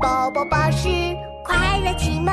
宝宝巴士快乐启蒙。